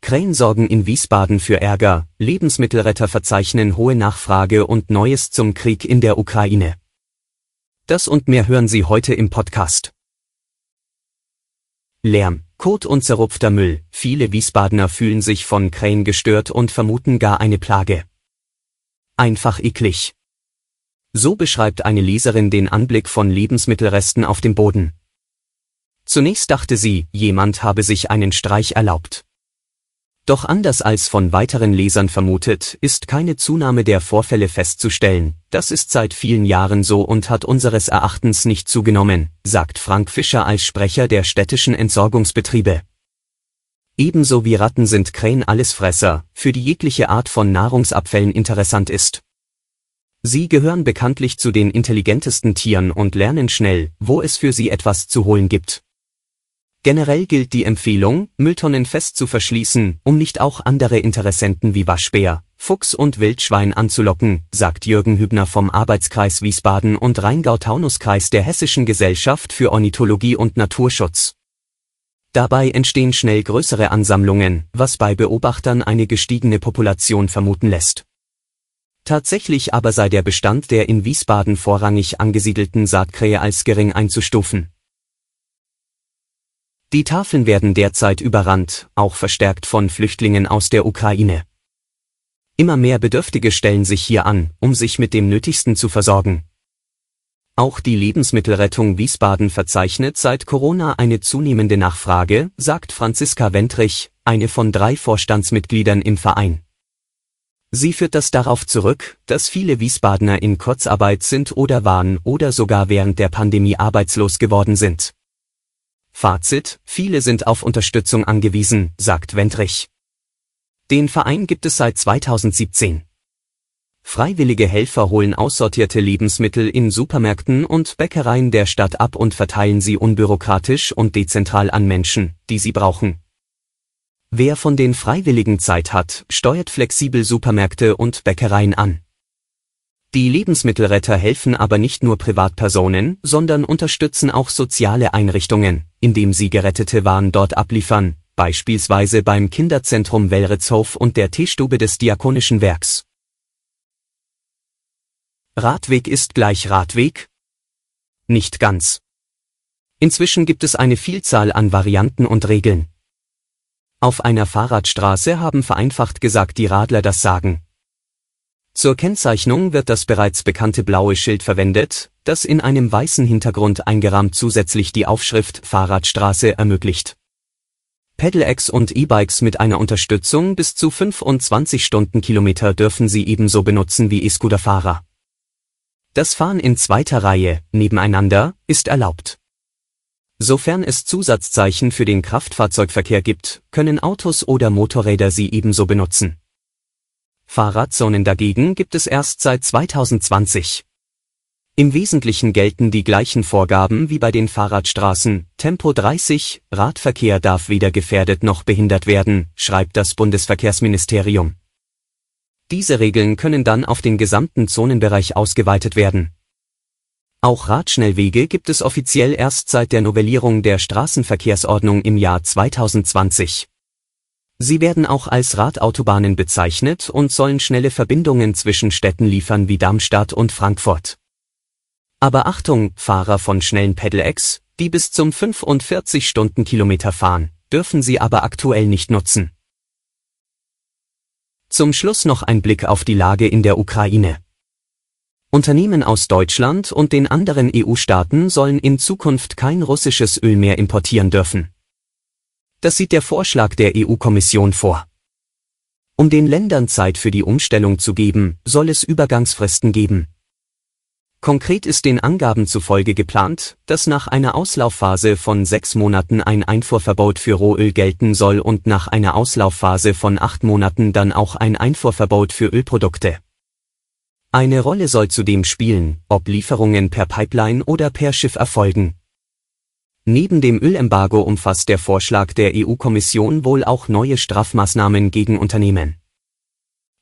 Krähen sorgen in Wiesbaden für Ärger, Lebensmittelretter verzeichnen hohe Nachfrage und Neues zum Krieg in der Ukraine. Das und mehr hören Sie heute im Podcast. Lärm, Kot und zerrupfter Müll. Viele Wiesbadener fühlen sich von Krähen gestört und vermuten gar eine Plage. Einfach eklig. So beschreibt eine Leserin den Anblick von Lebensmittelresten auf dem Boden. Zunächst dachte sie, jemand habe sich einen Streich erlaubt. Doch anders als von weiteren Lesern vermutet, ist keine Zunahme der Vorfälle festzustellen. Das ist seit vielen Jahren so und hat unseres Erachtens nicht zugenommen, sagt Frank Fischer als Sprecher der städtischen Entsorgungsbetriebe. Ebenso wie Ratten sind Krähen Allesfresser, für die jegliche Art von Nahrungsabfällen interessant ist. Sie gehören bekanntlich zu den intelligentesten Tieren und lernen schnell, wo es für sie etwas zu holen gibt. Generell gilt die Empfehlung, Mülltonnen fest zu verschließen, um nicht auch andere Interessenten wie Waschbär, Fuchs und Wildschwein anzulocken, sagt Jürgen Hübner vom Arbeitskreis Wiesbaden und Rheingau-Taunus-Kreis der Hessischen Gesellschaft für Ornithologie und Naturschutz. Dabei entstehen schnell größere Ansammlungen, was bei Beobachtern eine gestiegene Population vermuten lässt. Tatsächlich aber sei der Bestand der in Wiesbaden vorrangig angesiedelten Saatkrähe als gering einzustufen. Die Tafeln werden derzeit überrannt, auch verstärkt von Flüchtlingen aus der Ukraine. Immer mehr Bedürftige stellen sich hier an, um sich mit dem Nötigsten zu versorgen. Auch die Lebensmittelrettung Wiesbaden verzeichnet seit Corona eine zunehmende Nachfrage, sagt Franziska Wentrich, eine von drei Vorstandsmitgliedern im Verein. Sie führt das darauf zurück, dass viele Wiesbadener in Kurzarbeit sind oder waren oder sogar während der Pandemie arbeitslos geworden sind. Fazit, viele sind auf Unterstützung angewiesen, sagt Wendrich. Den Verein gibt es seit 2017. Freiwillige Helfer holen aussortierte Lebensmittel in Supermärkten und Bäckereien der Stadt ab und verteilen sie unbürokratisch und dezentral an Menschen, die sie brauchen. Wer von den Freiwilligen Zeit hat, steuert flexibel Supermärkte und Bäckereien an. Die Lebensmittelretter helfen aber nicht nur Privatpersonen, sondern unterstützen auch soziale Einrichtungen, indem sie gerettete Waren dort abliefern, beispielsweise beim Kinderzentrum Wellritzhof und der Teestube des Diakonischen Werks. Radweg ist gleich Radweg? Nicht ganz. Inzwischen gibt es eine Vielzahl an Varianten und Regeln. Auf einer Fahrradstraße haben vereinfacht gesagt die Radler das Sagen. Zur Kennzeichnung wird das bereits bekannte blaue Schild verwendet, das in einem weißen Hintergrund eingerahmt zusätzlich die Aufschrift Fahrradstraße ermöglicht. Pedelecs und E-Bikes mit einer Unterstützung bis zu 25 Stundenkilometer dürfen sie ebenso benutzen wie E-Scooter-Fahrer. Das Fahren in zweiter Reihe, nebeneinander, ist erlaubt. Sofern es Zusatzzeichen für den Kraftfahrzeugverkehr gibt, können Autos oder Motorräder sie ebenso benutzen. Fahrradzonen dagegen gibt es erst seit 2020. Im Wesentlichen gelten die gleichen Vorgaben wie bei den Fahrradstraßen, Tempo 30, Radverkehr darf weder gefährdet noch behindert werden, schreibt das Bundesverkehrsministerium. Diese Regeln können dann auf den gesamten Zonenbereich ausgeweitet werden. Auch Radschnellwege gibt es offiziell erst seit der Novellierung der Straßenverkehrsordnung im Jahr 2020. Sie werden auch als Radautobahnen bezeichnet und sollen schnelle Verbindungen zwischen Städten liefern wie Darmstadt und Frankfurt. Aber Achtung, Fahrer von schnellen Pedelecs, die bis zum 45 Stundenkilometer fahren, dürfen sie aber aktuell nicht nutzen. Zum Schluss noch ein Blick auf die Lage in der Ukraine. Unternehmen aus Deutschland und den anderen EU-Staaten sollen in Zukunft kein russisches Öl mehr importieren dürfen. Das sieht der Vorschlag der EU-Kommission vor. Um den Ländern Zeit für die Umstellung zu geben, soll es Übergangsfristen geben. Konkret ist den Angaben zufolge geplant, dass nach einer Auslaufphase von sechs Monaten ein Einfuhrverbot für Rohöl gelten soll und nach einer Auslaufphase von acht Monaten dann auch ein Einfuhrverbot für Ölprodukte. Eine Rolle soll zudem spielen, ob Lieferungen per Pipeline oder per Schiff erfolgen. Neben dem Ölembargo umfasst der Vorschlag der EU-Kommission wohl auch neue Strafmaßnahmen gegen Unternehmen.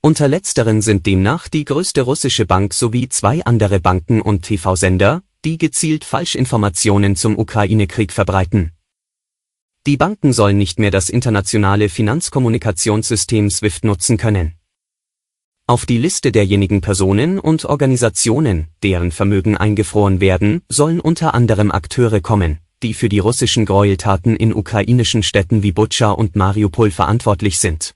Unter letzteren sind demnach die größte russische Bank sowie zwei andere Banken und TV-Sender, die gezielt Falschinformationen zum Ukraine-Krieg verbreiten. Die Banken sollen nicht mehr das internationale Finanzkommunikationssystem SWIFT nutzen können. Auf die Liste derjenigen Personen und Organisationen, deren Vermögen eingefroren werden, sollen unter anderem Akteure kommen, die für die russischen Gräueltaten in ukrainischen Städten wie Butscha und Mariupol verantwortlich sind.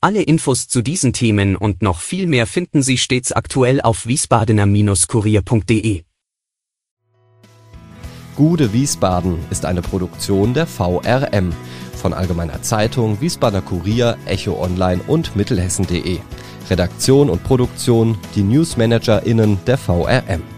Alle Infos zu diesen Themen und noch viel mehr finden Sie stets aktuell auf wiesbadener-kurier.de. Gude Wiesbaden ist eine Produktion der VRM von Allgemeiner Zeitung, Wiesbadener Kurier, Echo Online und Mittelhessen.de. Redaktion und Produktion die NewsmanagerInnen der VRM.